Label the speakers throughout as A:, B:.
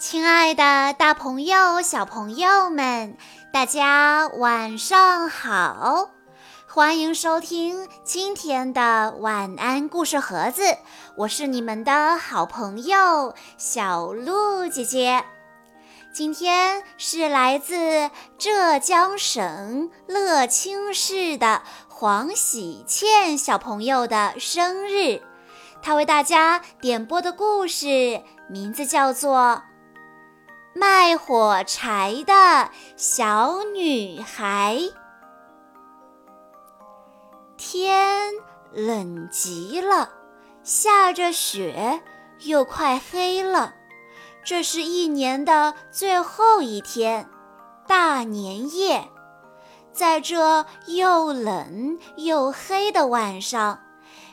A: 亲爱的，大朋友、小朋友们，大家晚上好！欢迎收听今天的晚安故事盒子，我是你们的好朋友小鹿姐姐。今天是来自浙江省乐清市的黄喜倩小朋友的生日，她为大家点播的故事名字叫做。卖火柴的小女孩。天冷极了，下着雪，又快黑了。这是一年的最后一天，大年夜。在这又冷又黑的晚上，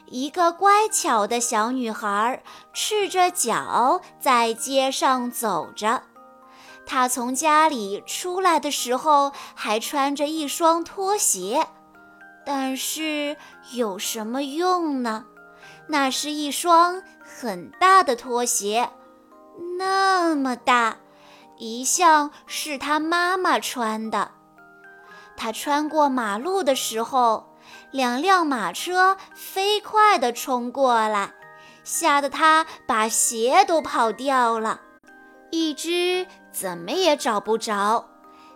A: 一个乖巧的小女孩赤着脚在街上走着。他从家里出来的时候还穿着一双拖鞋，但是有什么用呢？那是一双很大的拖鞋，那么大，一向是他妈妈穿的。他穿过马路的时候，两辆马车飞快地冲过来，吓得他把鞋都跑掉了。一只怎么也找不着，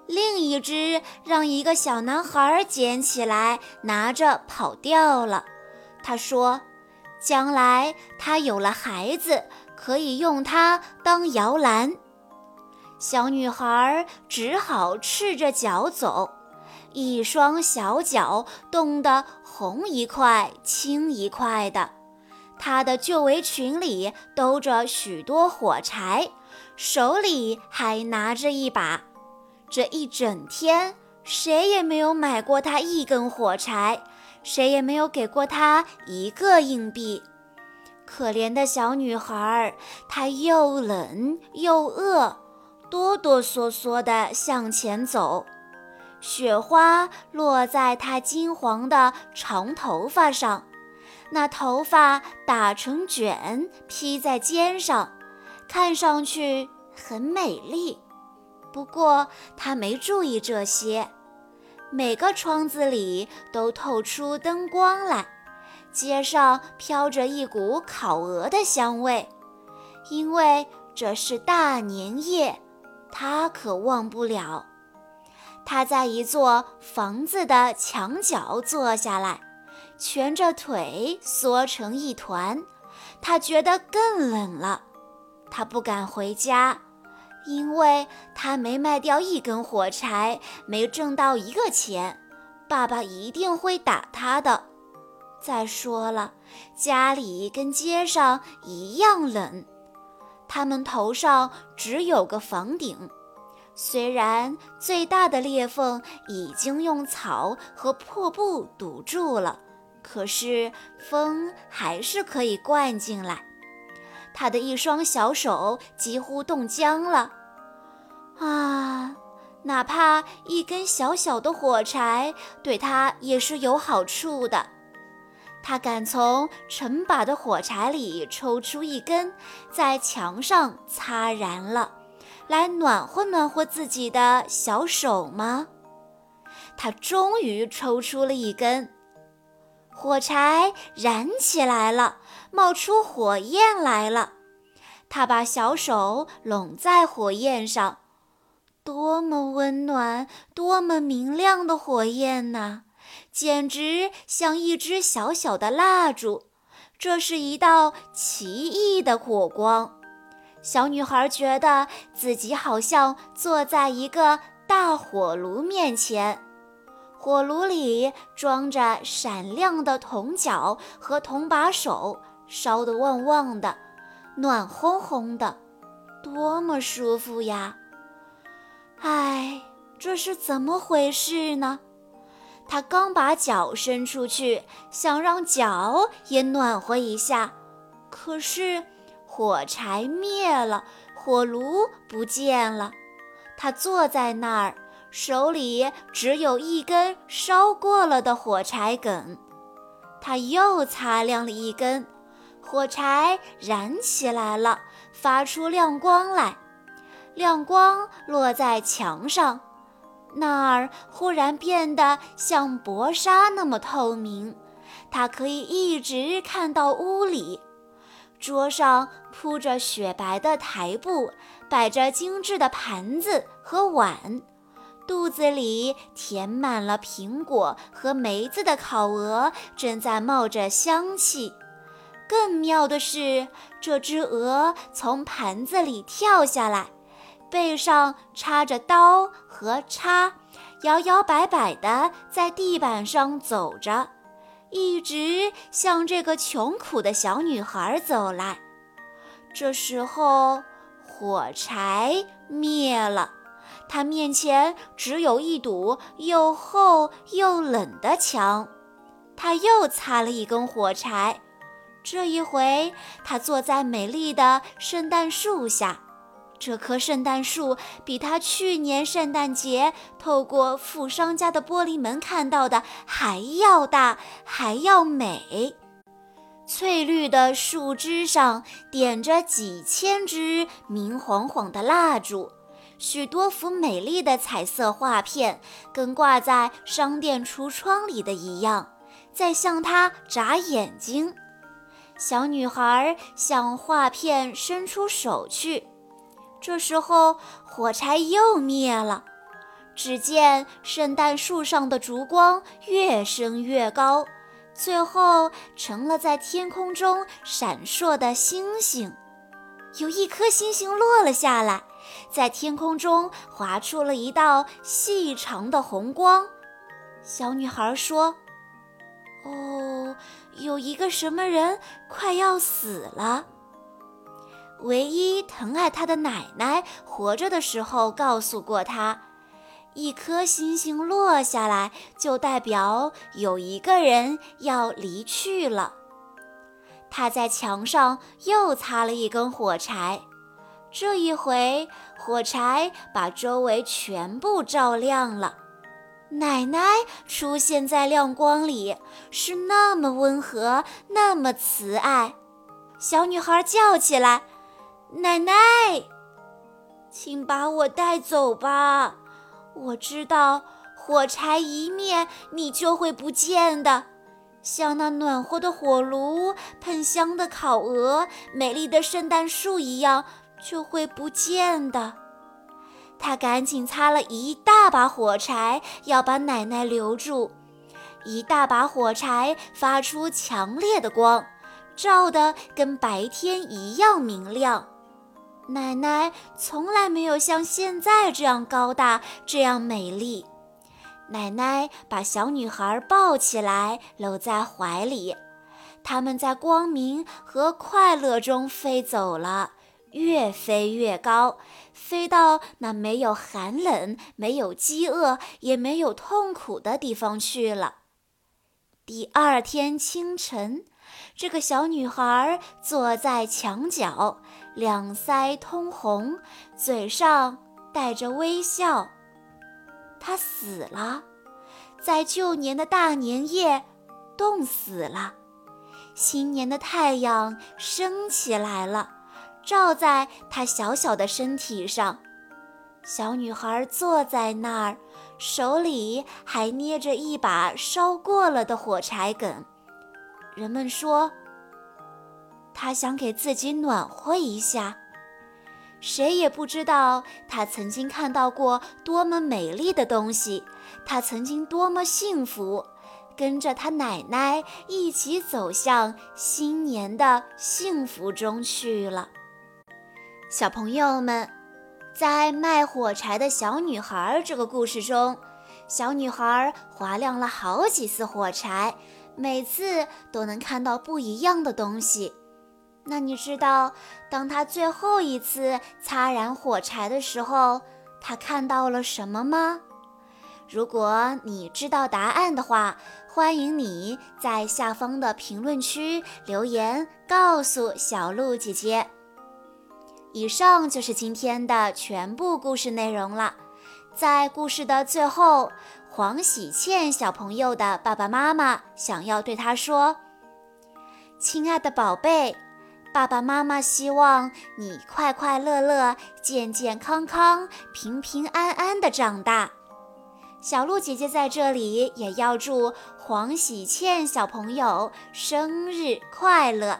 A: 另一只让一个小男孩捡起来，拿着跑掉了。他说：“将来他有了孩子，可以用它当摇篮。”小女孩只好赤着脚走，一双小脚冻得红一块青一块的。她的旧围裙里兜着许多火柴。手里还拿着一把，这一整天谁也没有买过他一根火柴，谁也没有给过他一个硬币。可怜的小女孩，她又冷又饿，哆哆嗦嗦地向前走。雪花落在她金黄的长头发上，那头发打成卷，披在肩上。看上去很美丽，不过他没注意这些。每个窗子里都透出灯光来，街上飘着一股烤鹅的香味。因为这是大年夜，他可忘不了。他在一座房子的墙角坐下来，蜷着腿缩成一团，他觉得更冷了。他不敢回家，因为他没卖掉一根火柴，没挣到一个钱，爸爸一定会打他的。再说了，家里跟街上一样冷，他们头上只有个房顶，虽然最大的裂缝已经用草和破布堵住了，可是风还是可以灌进来。他的一双小手几乎冻僵了，啊，哪怕一根小小的火柴对他也是有好处的。他敢从成把的火柴里抽出一根，在墙上擦燃了，来暖和暖和自己的小手吗？他终于抽出了一根。火柴燃起来了，冒出火焰来了。他把小手拢在火焰上，多么温暖、多么明亮的火焰呐！简直像一支小小的蜡烛。这是一道奇异的火光。小女孩觉得自己好像坐在一个大火炉面前。火炉里装着闪亮的铜角和铜把手，烧得旺旺的，暖烘烘的，多么舒服呀！唉，这是怎么回事呢？他刚把脚伸出去，想让脚也暖和一下，可是火柴灭了，火炉不见了。他坐在那儿。手里只有一根烧过了的火柴梗，他又擦亮了一根，火柴燃起来了，发出亮光来。亮光落在墙上，那儿忽然变得像薄纱那么透明，他可以一直看到屋里。桌上铺着雪白的台布，摆着精致的盘子和碗，肚子里填满了苹果和梅子的烤鹅正在冒着香气。更妙的是，这只鹅从盘子里跳下来，背上插着刀和叉，摇摇摆摆地在地板上走着。一直向这个穷苦的小女孩走来。这时候，火柴灭了，她面前只有一堵又厚又冷的墙。她又擦了一根火柴，这一回，他坐在美丽的圣诞树下。这棵圣诞树比他去年圣诞节透过富商家的玻璃门看到的还要大，还要美。翠绿的树枝上点着几千支明晃晃的蜡烛，许多幅美丽的彩色画片，跟挂在商店橱窗里的一样，在向他眨眼睛。小女孩向画片伸出手去。这时候，火柴又灭了。只见圣诞树上的烛光越升越高，最后成了在天空中闪烁的星星。有一颗星星落了下来，在天空中划出了一道细长的红光。小女孩说：“哦，有一个什么人快要死了。”唯一疼爱他的奶奶活着的时候告诉过他，一颗星星落下来就代表有一个人要离去了。他在墙上又擦了一根火柴，这一回火柴把周围全部照亮了。奶奶出现在亮光里，是那么温和，那么慈爱。小女孩叫起来。奶奶，请把我带走吧！我知道火柴一灭，你就会不见的，像那暖和的火炉、喷香的烤鹅、美丽的圣诞树一样，就会不见的。他赶紧擦了一大把火柴，要把奶奶留住。一大把火柴发出强烈的光，照得跟白天一样明亮。奶奶从来没有像现在这样高大，这样美丽。奶奶把小女孩抱起来，搂在怀里。他们在光明和快乐中飞走了，越飞越高，飞到那没有寒冷、没有饥饿、也没有痛苦的地方去了。第二天清晨。这个小女孩坐在墙角，两腮通红，嘴上带着微笑。她死了，在旧年的大年夜，冻死了。新年的太阳升起来了，照在她小小的身体上。小女孩坐在那儿，手里还捏着一把烧过了的火柴梗。人们说，他想给自己暖和一下。谁也不知道他曾经看到过多么美丽的东西，他曾经多么幸福，跟着他奶奶一起走向新年的幸福中去了。小朋友们，在卖火柴的小女孩这个故事中，小女孩划亮了好几次火柴。每次都能看到不一样的东西。那你知道，当她最后一次擦燃火柴的时候，她看到了什么吗？如果你知道答案的话，欢迎你在下方的评论区留言告诉小鹿姐姐。以上就是今天的全部故事内容了。在故事的最后。黄喜倩小朋友的爸爸妈妈想要对他说：“亲爱的宝贝，爸爸妈妈希望你快快乐乐、健健康康、平平安安的长大。小鹿姐姐在这里也要祝黄喜倩小朋友生日快乐。